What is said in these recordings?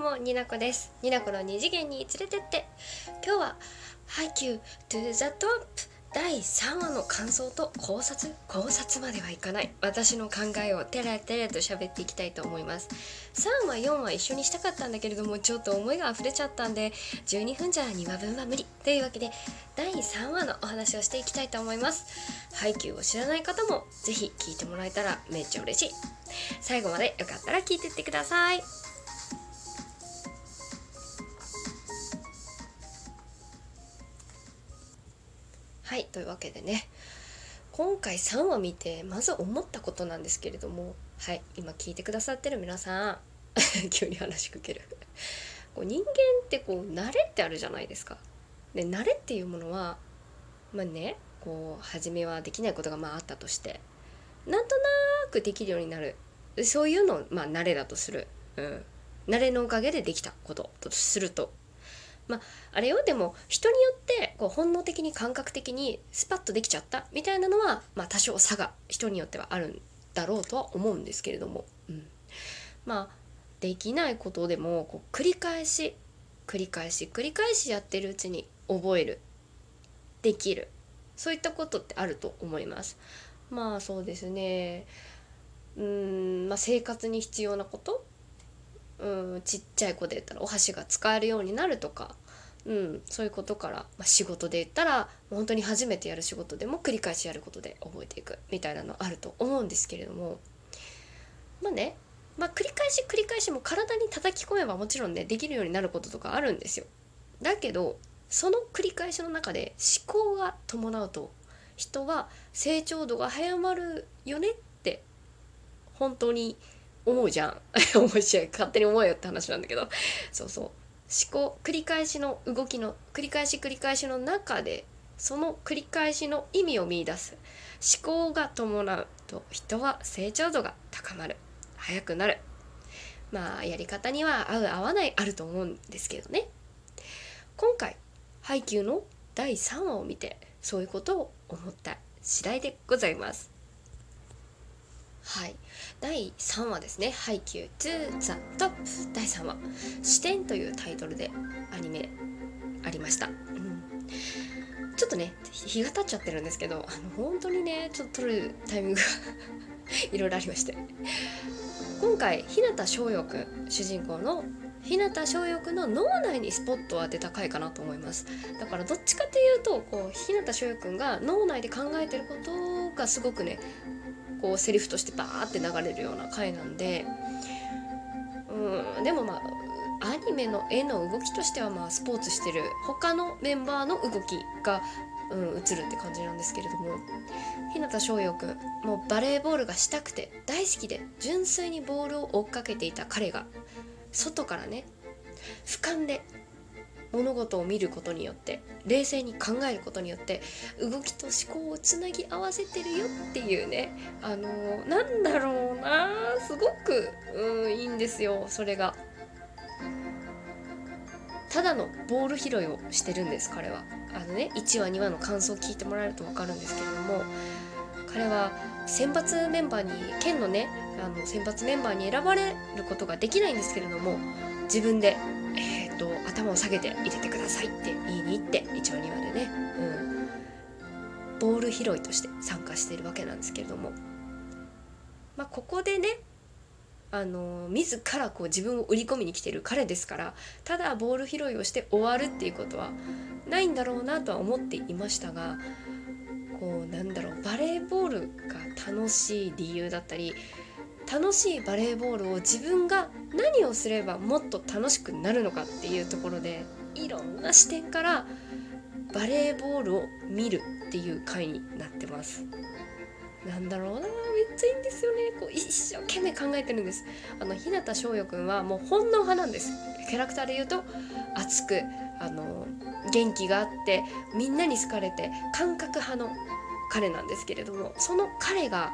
もになこです。になこの二次元に連れてって。今日はハイキュー to the top 第3話の感想と考察。考察まではいかない。私の考えをタラタラと喋っていきたいと思います。3話4話一緒にしたかったんだけれどもちょっと思いが溢れちゃったんで12分じゃ2話分は無理。というわけで第3話のお話をしていきたいと思います。ハイキューを知らない方もぜひ聞いてもらえたらめっちゃ嬉しい。最後までよかったら聞いてってください。というわけでね今回3話見てまず思ったことなんですけれどもはい今聞いてくださってる皆さん 急に話しかける。こう人間ってこう慣れってあるじゃないですか。で慣れっていうものはまあねこう初めはできないことがまああったとしてなんとなくできるようになる。そういうのをまあ慣れだとする、うん、慣れのおかげでできたこととすると。まあ、あれよ。でも人によってこう本能的に感覚的にスパッとできちゃったみたいなのは、まあ、多少差が人によってはあるんだろうとは思うんですけれども、うん、まあできないことでもこう繰り返し繰り返し繰り返しやってるうちに覚える。できる。そういったことってあると思います。まあそうですね。うん、まあ、生活に必要なことちっちゃい子で言ったらお箸が使えるようになるとか、うん、そういうことから、まあ、仕事で言ったら本当に初めてやる仕事でも繰り返しやることで覚えていくみたいなのあると思うんですけれどもまあね、まあ、繰り返し繰り返しも体に叩き込めばもちろんねできるようになることとかあるんですよ。だけどその繰り返しの中で思考が伴うと人は成長度が早まるよねって本当に思うじゃん。面白い。勝手に思うよって話なんだけど。そうそう。思考繰り返しの動きの繰り返し繰り返しの中でその繰り返しの意味を見いだす。思考が伴うと人は成長度が高まる。速くなる。まあやり方には合う合わないあると思うんですけどね。今回ハイキューの第3話を見てそういうことを思った次第でございます。はい。第3話ですね「ハイキュー to the top」第3話「視点」というタイトルでアニメありました、うん、ちょっとね日が経っちゃってるんですけどあの本当にねちょっと撮るタイミングが いろいろありまして。今回日向翔陽くん主人公の日向翔陽くんの脳内にスポットを当てた回かなと思います。だからどっちかっていうとこう日向翔陽くんが脳内で考えてることがすごくねこうセリフとしてバーって流れるような回なんでうんでもまあアニメの絵の動きとしてはまあスポーツしてる他のメンバーの動きが、うん、映るって感じなんですけれども日向翔陽くんもうバレーボールがしたくて大好きで純粋にボールを追っかけていた彼が外からね俯瞰で物事を見ることによって冷静に考えることによって動きと思考をつなぎ合わせてるよっていうねあのー、なんだろうなすごくうんいいんですよそれが。ただのボール拾いをしてるんです彼は。あのね1話2話の感想を聞いてもらえると分かるんですけれども彼は選抜メンバーに県のねあの選抜メンバーに選ばれることができないんですけれども自分でえーと、頭を下げて入れてくださいって言いに行って一応2話でね、うん、ボール拾いとして参加しているわけなんですけれども、まあ、ここでねあの自らこう自分を売り込みに来てる彼ですからただボール拾いをして終わるっていうことはないんだろうなとは思っていましたがこうなんだろうバレーボールが楽しい理由だったり楽しいバレーボールを自分が何をすればもっと楽しくなるのかっていうところでいろんな視点からバレーボールを見るっていう回になってます。なんだろうなめっちゃいいんですよね。こう一生懸命考えてるんです。あの日向翔陽くんはもう本能派なんです。キャラクターで言うと熱くあの元気があってみんなに好かれて感覚派の彼なんですけれどもその彼が、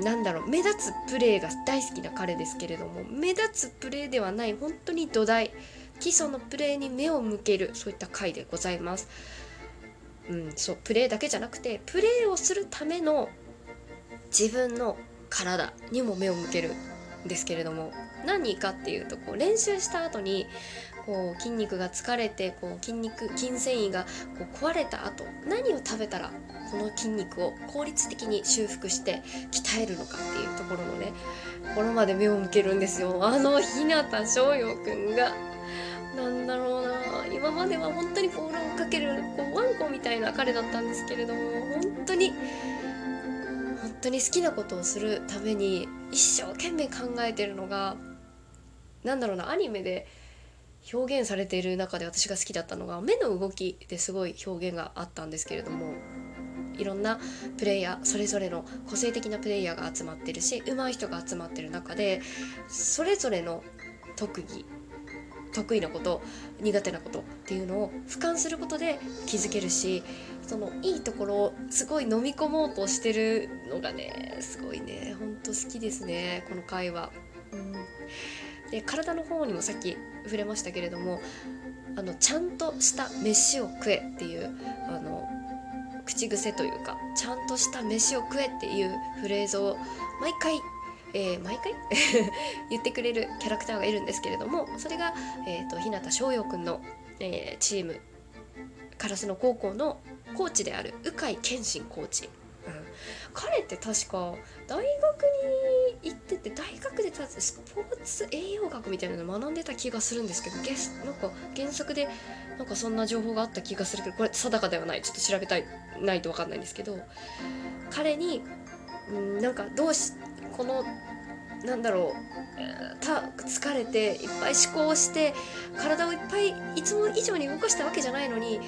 なんだろう目立つプレーが大好きな彼ですけれども目立つプレーではない本当に土台基礎のプレーに目を向けるそういった回でございます。うん、そうプレーだけじゃなくてプレーをするための自分の体にも目を向けるんですけれども何かっていうとこう練習した後にこう筋肉が疲れてこう筋肉筋繊維がこう壊れた後何を食べたらこの筋肉を効率的に修復して鍛えるのかっていうところのねところまで目を向けるんですよ。あの日向翔陽くんが。なんだろうな。今までは本当にボールをかけるこうワンコみたいな彼だったんですけれども本当に本当に好きなことをするために一生懸命考えてるのがなんだろうなアニメで表現されている中で私が好きだったのが目の動きですごい表現があったんですけれどもいろんなプレイヤーそれぞれの個性的なプレイヤーが集まってるし上手い人が集まってる中でそれぞれの特技得意なこと苦手なことっていうのを俯瞰することで気づけるしそのいいところをすごい飲み込もうとしてるのがねすごいねほんと好きですねこの回は。うんで体の方にもさっき触れましたけれどもあのちゃんとした飯を食えっていうあの口癖というかちゃんとした飯を食えっていうフレーズを毎回えー、毎回？言ってくれるキャラクターがいるんですけれどもそれが、えーと、日向翔陽くんの、えー、チーム烏野高校のコーチである鵜飼健信コーチ、うん、彼って確か大学に行ってて大学でスポーツ栄養学みたいなの学んでた気がするんですけどゲスなんか原則でなんかそんな情報があった気がするけどこれ定かではない。ちょっと調べたいないと分かんないんですけど彼にんなんかどうしこのなんだろうた疲れていっぱい思考して体をいっぱいいつも以上に動かしたわけじゃないのに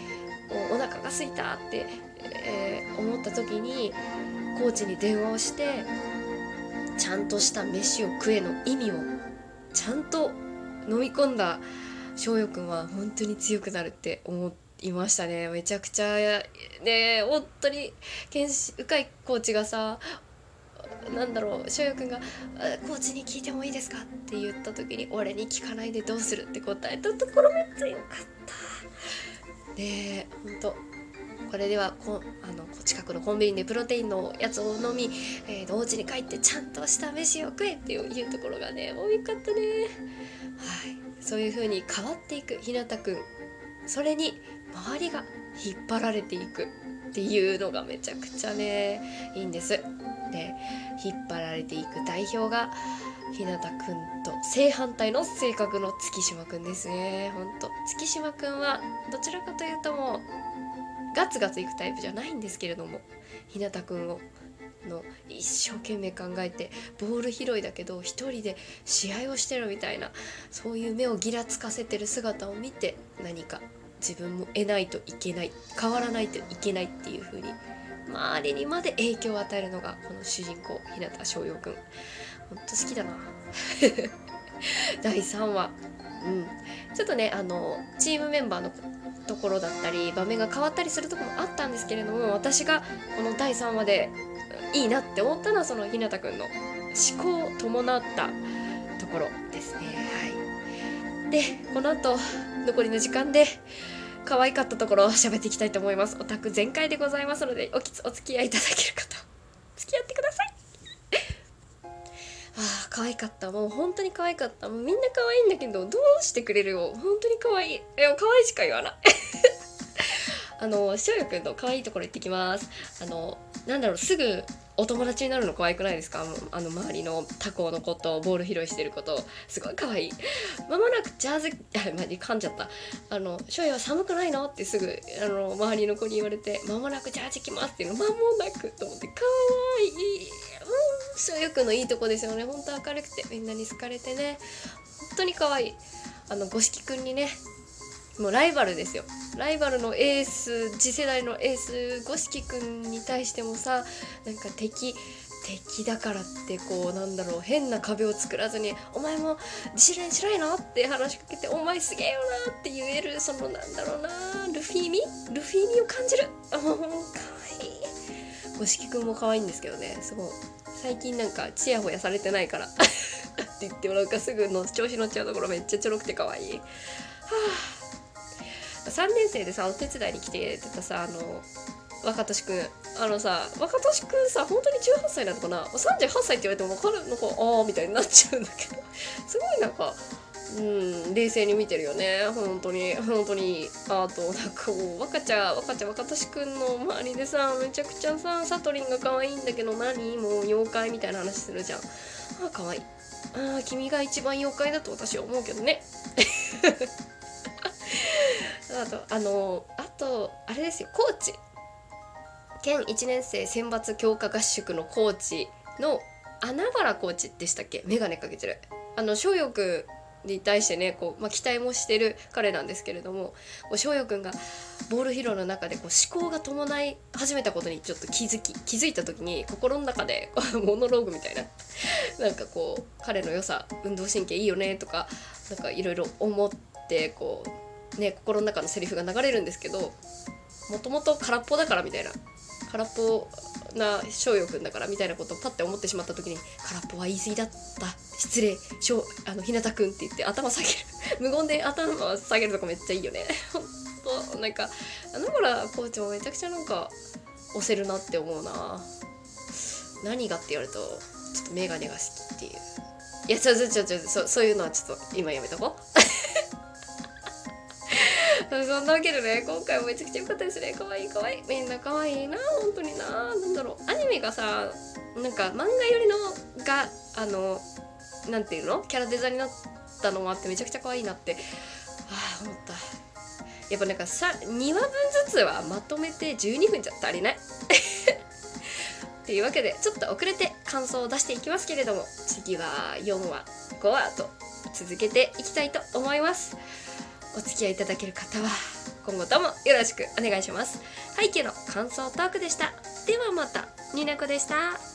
お腹が空いたって、えー、思った時にコーチに電話をしてちゃんとした飯を食えの意味をちゃんと飲み込んだ翔陽くんは本当に強くなるって思いましたねめちゃくちゃね本当に鵜飼コーチがさなんだろう翔陽くんが「コーチに聞いてもいいですか?」って言った時に「俺に聞かないでどうする?」って答えたところめっちゃ良かったでほんとこれではこあの近くのコンビニでプロテインのやつを飲み、えー、同時に帰ってちゃんとした飯を食えっていうところがね多かったね。はい。そういう風に変わっていくひなたくん。それに周りが引っ張られていくっていうのがめちゃくちゃねいいんです。で引っ張られていく代表が日向くんと正反対の性格の月島くんですね。ほんと。月島くんはどちらかというともうガツガツいくタイプじゃないんですけれども日向くんをの一生懸命考えてボール拾いだけど一人で試合をしてるみたいなそういう目をギラつかせてる姿を見て何か自分も得ないといけない変わらないといけないっていう風に周りにまで影響を与えるのがこの主人公日向翔陽くん。ほんと好きだな。第3話。うん。ちょっとねあのチームメンバーのところだったり場面が変わったりするところもあったんですけれども私がこの第3話でいいなって思ったのはその日向くんの思考を伴ったところですね。はい。でこの後残りの時間で可愛かったところを喋っていきたいと思います。オタク全開でございますのでおきつお付き合いいただけるかと可愛かった。もう本当に可愛かった。もうみんな可愛いんだけどどうしてくれる？よ本当に可愛い。いや可愛いしか言わない。あのしおよくんの可愛いところ行ってきます。あのなんだろうすぐお友達になるの可愛くないですか？あの周りの他校の子とボール拾いしてること。すごい可愛い。まもなくジャズ あマジ噛んじゃった。あの「翔也は寒くないの?」ってすぐあの周りの子に言われて「まもなくジャージ着ます」っていうの。まもなくと思って可愛い。うん翔也くのいい。とこですよねほんと明るくてみんなに好かれてね本当に可愛い。あの五色くんにねもうライバルですよライバルのエース次世代のエース五色くんに対してもさなんか敵敵だからってこうなんだろう変な壁を作らずに「お前も自主練しない。の?」って話しかけて「お前すげえよな」って言えるそのなんだろうなルフィ味ルフィ味を感じるかわいい五色くんも可愛いんですけどね。すごい。最近なんかチヤホヤされてないから。って言ってもなんかすぐの調子乗っちゃうところめっちゃちょろくて可愛い。はあ。3年生でさお手伝いに来ててたさあの若年くん。あのさ若年くんさ本当に18歳なのかな。38歳って言われても分かるのかああみたいになっちゃうんだけど。すごいなんかうん冷静に見てるよね。本当に。本当にあとなんかもう若ちゃん若ちゃん若年くんの周りでさめちゃくちゃさサトリンが可愛いんだけど何もう妖怪みたいな話するじゃん。ああ可愛い。ああ君が一番妖怪だと私は思うけどね。あとあのあとあれですよ。コーチ。県1年生選抜強化合宿のコーチの穴原コーチでしたっけ？眼鏡かけてる。あの翔陽くんに対してねこう、まあ、期待もしてる彼なんですけれども翔陽くんがボール披露の中でこう思考が伴い始めたことにちょっと気づき気づいた時に心の中でモノローグみたいななんかこう彼の良さ運動神経いいよねとかなんかいろいろ思ってこうね心の中のセリフが流れるんですけどもともと空っぽだからみたいな空っぽな翔陽くんだからみたいなことをパッて思ってしまった時に「空っぽは言い過ぎだった。失礼。翔あの日向くん」って言って頭下げる。無言で頭下げるとかめっちゃいいよね。ほんとなんかあのらコーチもめちゃくちゃなんか押せるなって思うな。何がって言われるとちょっと眼鏡が好きっていう。いやちょちょちょちょそそういうのはちょっと今やめとこう。そんなわけでね。今回もめちゃくちゃ良かったですね。可愛い可愛い。みんな可愛いな。本当にな。何だろう。アニメがさなんか漫画寄りのがあのなんていうの？キャラデザになったのもあってめちゃくちゃ可愛いなって。ああ思った。やっぱなんかさ2話分ずつはまとめて12分じゃ足りない。っていうわけでちょっと遅れて感想を出していきますけれども次は4話5話と続けていきたいと思います。お付き合いいただける方は今後ともよろしくお願いします。背景の感想トークでした。ではまたにねこでした。